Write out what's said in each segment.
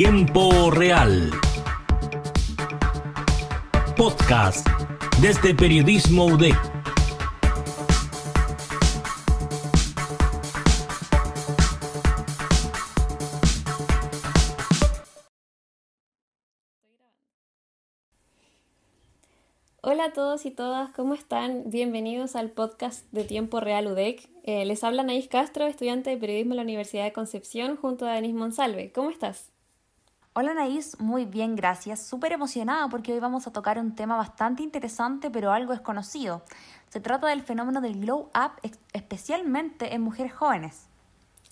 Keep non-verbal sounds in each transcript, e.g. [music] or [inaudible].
Tiempo Real. Podcast desde Periodismo UDEC. Hola a todos y todas, ¿cómo están? Bienvenidos al podcast de Tiempo Real UDEC. Eh, les habla Naís Castro, estudiante de periodismo en la Universidad de Concepción, junto a Denis Monsalve. ¿Cómo estás? Hola Naís, muy bien, gracias. Súper emocionada porque hoy vamos a tocar un tema bastante interesante pero algo desconocido. Se trata del fenómeno del glow up, especialmente en mujeres jóvenes.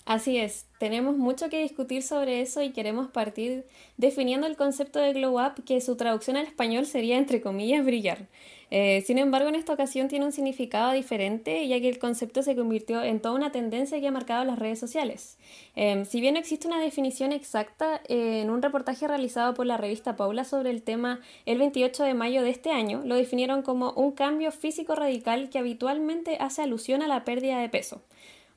Así es, tenemos mucho que discutir sobre eso y queremos partir definiendo el concepto de glow up, que su traducción al español sería entre comillas brillar. Eh, sin embargo, en esta ocasión tiene un significado diferente, ya que el concepto se convirtió en toda una tendencia que ha marcado las redes sociales. Em, si bien no existe una definición exacta, eh, en un reportaje realizado por la revista Paula sobre el tema el 28 de mayo de este año, lo definieron como un cambio físico radical que habitualmente hace alusión a la pérdida de peso.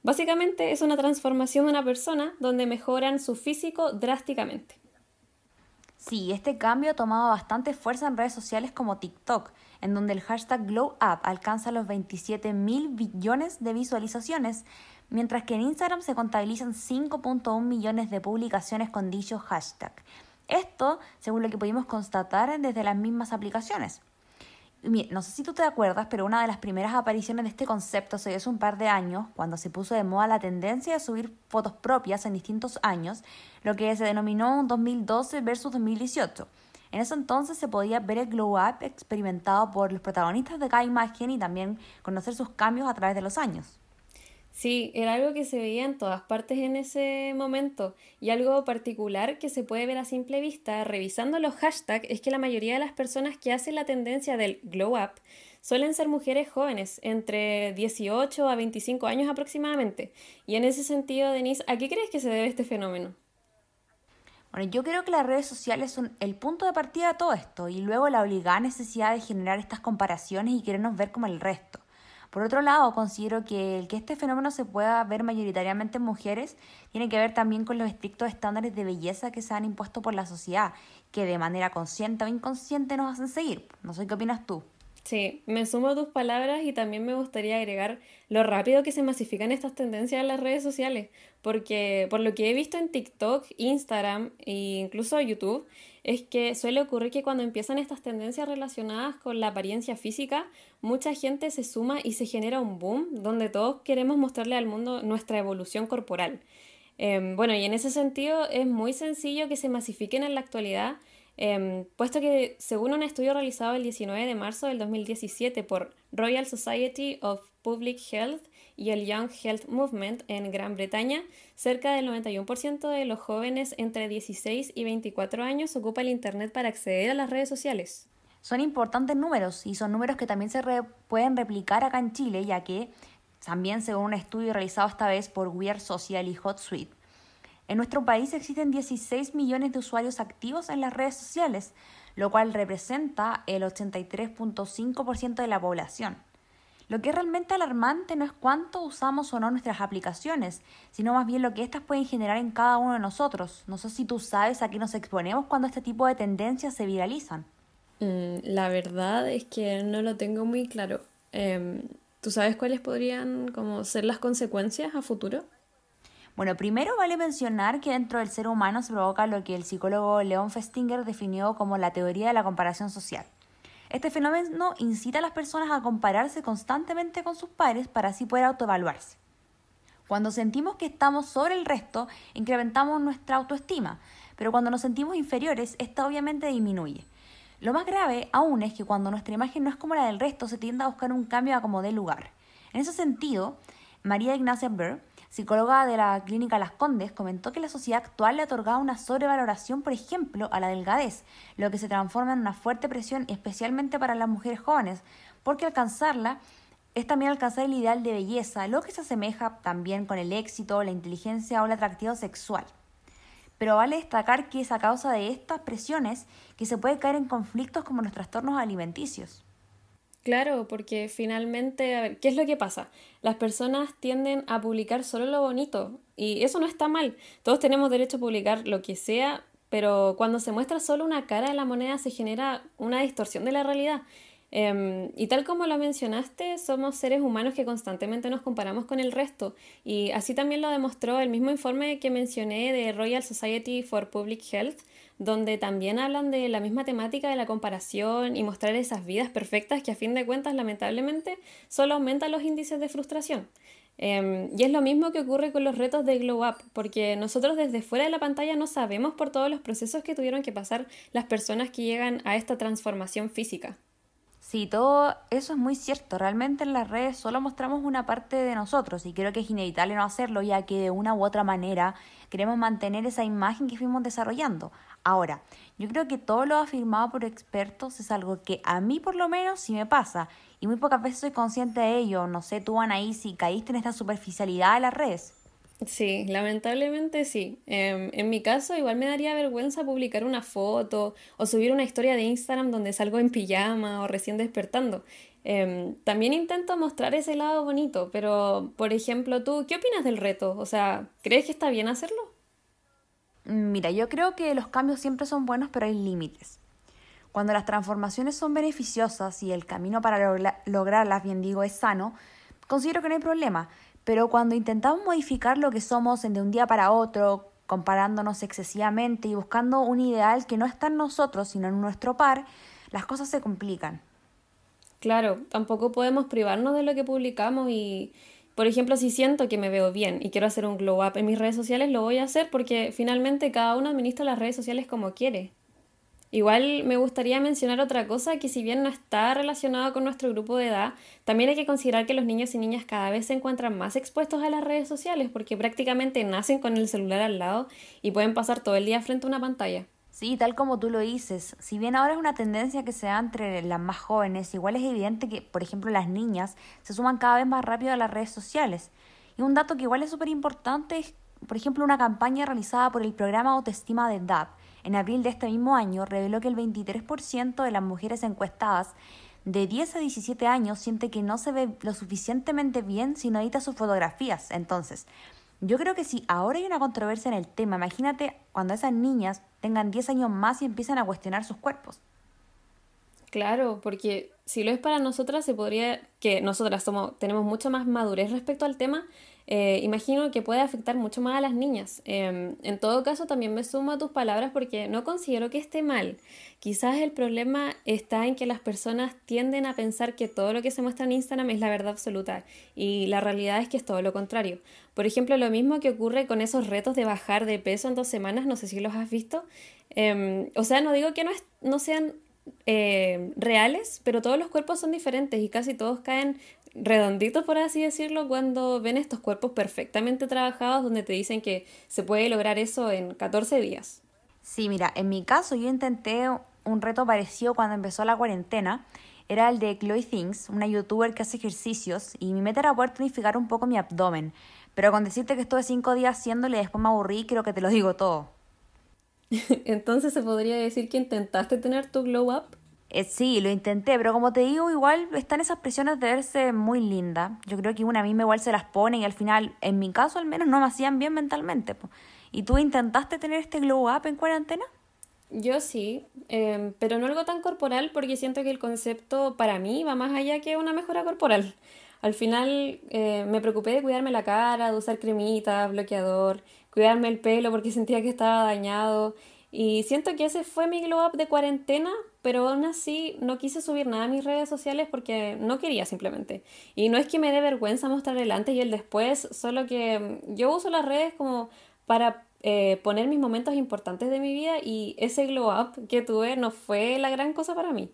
Básicamente es una transformación de una persona donde mejoran su físico drásticamente. Sí, este cambio ha tomado bastante fuerza en redes sociales como TikTok, en donde el hashtag GlowUp alcanza los 27 mil billones de visualizaciones, mientras que en Instagram se contabilizan 5.1 millones de publicaciones con dicho hashtag. Esto, según lo que pudimos constatar desde las mismas aplicaciones no sé si tú te acuerdas, pero una de las primeras apariciones de este concepto se dio hace un par de años, cuando se puso de moda la tendencia de subir fotos propias en distintos años, lo que se denominó un 2012 versus 2018. En ese entonces se podía ver el glow up experimentado por los protagonistas de cada imagen y también conocer sus cambios a través de los años. Sí, era algo que se veía en todas partes en ese momento y algo particular que se puede ver a simple vista revisando los hashtags es que la mayoría de las personas que hacen la tendencia del glow up suelen ser mujeres jóvenes, entre 18 a 25 años aproximadamente. Y en ese sentido, Denise, ¿a qué crees que se debe este fenómeno? Bueno, yo creo que las redes sociales son el punto de partida de todo esto y luego la obligada necesidad de generar estas comparaciones y querernos ver como el resto. Por otro lado, considero que el que este fenómeno se pueda ver mayoritariamente en mujeres tiene que ver también con los estrictos estándares de belleza que se han impuesto por la sociedad, que de manera consciente o inconsciente nos hacen seguir. No sé qué opinas tú. Sí, me sumo a tus palabras y también me gustaría agregar lo rápido que se masifican estas tendencias en las redes sociales, porque por lo que he visto en TikTok, Instagram e incluso YouTube, es que suele ocurrir que cuando empiezan estas tendencias relacionadas con la apariencia física, mucha gente se suma y se genera un boom donde todos queremos mostrarle al mundo nuestra evolución corporal. Em, bueno, y en ese sentido es muy sencillo que se masifiquen en la actualidad, em, puesto que según un estudio realizado el 19 de marzo del 2017 por Royal Society of Public Health, y el Young Health Movement en Gran Bretaña, cerca del 91% de los jóvenes entre 16 y 24 años ocupa el Internet para acceder a las redes sociales. Son importantes números y son números que también se pueden replicar acá en Chile, ya que también según un estudio realizado esta vez por Weird Social y HotSuite, en nuestro país existen 16 millones de usuarios activos en las redes sociales, lo cual representa el 83.5% de la población. Lo que es realmente alarmante no es cuánto usamos o no nuestras aplicaciones, sino más bien lo que éstas pueden generar en cada uno de nosotros. No sé si tú sabes a qué nos exponemos cuando este tipo de tendencias se viralizan. Mm, la verdad es que no lo tengo muy claro. Em, ¿Tú sabes cuáles podrían como, ser las consecuencias a futuro? Bueno, primero vale mencionar que dentro del ser humano se provoca lo que el psicólogo Leon Festinger definió como la teoría de la comparación social. Este fenómeno incita a las personas a compararse constantemente con sus pares para así poder autoevaluarse. Cuando sentimos que estamos sobre el resto, incrementamos nuestra autoestima, pero cuando nos sentimos inferiores, esta obviamente disminuye. Lo más grave aún es que cuando nuestra imagen no es como la del resto, se tiende a buscar un cambio a como dé lugar. En ese sentido, María Ignacia Burr psicóloga de la clínica Las Condes, comentó que la sociedad actual le otorgaba una sobrevaloración, por ejemplo, a la delgadez, lo que se transforma en una fuerte presión, especialmente para las mujeres jóvenes, porque alcanzarla es también alcanzar el ideal de belleza, lo que se asemeja también con el éxito, la inteligencia o el atractivo sexual. Pero vale destacar que es a causa de estas presiones que se puede caer en conflictos como los trastornos alimenticios. Claro, porque finalmente, a ver, ¿qué es lo que pasa? Las personas tienden a publicar solo lo bonito y eso no está mal. Todos tenemos derecho a publicar lo que sea, pero cuando se muestra solo una cara de la moneda se genera una distorsión de la realidad. Em, y tal como lo mencionaste, somos seres humanos que constantemente nos comparamos con el resto. Y así también lo demostró el mismo informe que mencioné de Royal Society for Public Health, donde también hablan de la misma temática de la comparación y mostrar esas vidas perfectas que a fin de cuentas lamentablemente solo aumentan los índices de frustración. Em, y es lo mismo que ocurre con los retos de Glow Up, porque nosotros desde fuera de la pantalla no sabemos por todos los procesos que tuvieron que pasar las personas que llegan a esta transformación física. Sí, todo eso es muy cierto. Realmente en las redes solo mostramos una parte de nosotros y creo que es inevitable no hacerlo ya que de una u otra manera queremos mantener esa imagen que fuimos desarrollando. Ahora, yo creo que todo lo afirmado por expertos es algo que a mí por lo menos sí me pasa y muy pocas veces soy consciente de ello. No sé tú, Anaí, si caíste en esta superficialidad de las redes. Sí, lamentablemente sí. Em, en mi caso, igual me daría vergüenza publicar una foto o subir una historia de Instagram donde salgo en pijama o recién despertando. Em, también intento mostrar ese lado bonito, pero, por ejemplo, tú, ¿qué opinas del reto? O sea, ¿crees que está bien hacerlo? Mira, yo creo que los cambios siempre son buenos, pero hay límites. Cuando las transformaciones son beneficiosas y el camino para lograrlas, bien digo, es sano, considero que no hay problema. Pero cuando intentamos modificar lo que somos de un día para otro, comparándonos excesivamente y buscando un ideal que no está en nosotros, sino en nuestro par, las cosas se complican. Claro, tampoco podemos privarnos de lo que publicamos y, por ejemplo, si siento que me veo bien y quiero hacer un glow up en mis redes sociales, lo voy a hacer porque finalmente cada uno administra las redes sociales como quiere. Igual me gustaría mencionar otra cosa que si bien no está relacionado con nuestro grupo de edad, también hay que considerar que los niños y niñas cada vez se encuentran más expuestos a las redes sociales porque prácticamente nacen con el celular al lado y pueden pasar todo el día frente a una pantalla. Sí, tal como tú lo dices, si bien ahora es una tendencia que se da entre las más jóvenes, igual es evidente que, por ejemplo, las niñas se suman cada vez más rápido a las redes sociales. Y un dato que igual es súper importante es, por ejemplo, una campaña realizada por el programa Autoestima de DAP en abril de este mismo año reveló que el 23% de las mujeres encuestadas de 10 a 17 años siente que no se ve lo suficientemente bien si no edita sus fotografías. Entonces, yo creo que si ahora hay una controversia en el tema, imagínate cuando esas niñas tengan 10 años más y empiezan a cuestionar sus cuerpos. Claro, porque si lo es para nosotras, se podría, que nosotras somos, tenemos mucha más madurez respecto al tema, eh, imagino que puede afectar mucho más a las niñas. Em, en todo caso, también me sumo a tus palabras porque no considero que esté mal. Quizás el problema está en que las personas tienden a pensar que todo lo que se muestra en Instagram es la verdad absoluta y la realidad es que es todo lo contrario. Por ejemplo, lo mismo que ocurre con esos retos de bajar de peso en dos semanas, no sé si los has visto. Em, o sea, no digo que no, no sean eh, reales, pero todos los cuerpos son diferentes y casi todos caen redonditos, por así decirlo, cuando ven estos cuerpos perfectamente trabajados donde te dicen que se puede lograr eso en 14 días. Sí, mira, en mi caso yo intenté un reto parecido cuando empezó la cuarentena. Era el de Chloe Things, una youtuber que hace ejercicios, y mi meta era poder tonificar un poco mi abdomen. Pero con decirte que estuve cinco días haciéndole y después me aburrí, creo que te lo digo todo. [laughs] Entonces se podría decir que intentaste tener tu glow up. Eh, sí, lo intenté, pero como te digo, igual están esas presiones de verse muy linda. Yo creo que una misma igual se las pone y al final, en mi caso al menos, no me hacían bien mentalmente. ¿Y tú intentaste tener este glow up en cuarentena? Yo sí, em, pero no algo tan corporal porque siento que el concepto para mí va más allá que una mejora corporal. Al final eh, me preocupé de cuidarme la cara, de usar cremita, bloqueador, cuidarme el pelo porque [laughs] sentía que estaba dañado y siento que ese fue mi glow up de cuarentena, pero aún así no quise subir nada a mis redes sociales porque no quería simplemente. Y no es que me dé vergüenza mostrar el antes y el después, solo que yo uso las redes como para eh, poner mis momentos importantes de mi vida y ese glow up que tuve no fue la gran cosa para mí.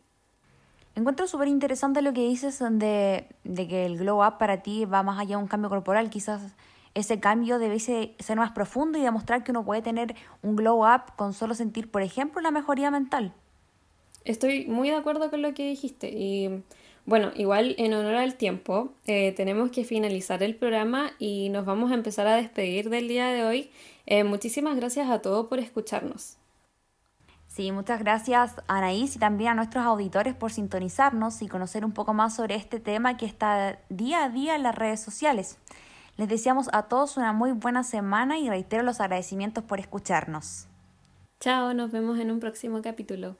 Encuentro súper interesante lo que dices de, de que el glow up para ti va más allá de un cambio corporal, quizás ese cambio debe ser más profundo y demostrar que uno puede tener un glow up con solo sentir, por ejemplo, una mejoría mental. Estoy muy de acuerdo con lo que dijiste y bueno, igual en honor al tiempo, eh, tenemos que finalizar el programa y nos vamos a empezar a despedir del día de hoy. Eh, muchísimas gracias a todos por escucharnos. Sí, muchas gracias Anaís y también a nuestros auditores por sintonizarnos y conocer un poco más sobre este tema que está día a día en las redes sociales. Les deseamos a todos una muy buena semana y reitero los agradecimientos por escucharnos. Chao, nos vemos en un próximo capítulo.